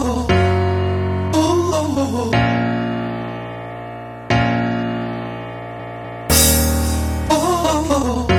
oh. oh, oh.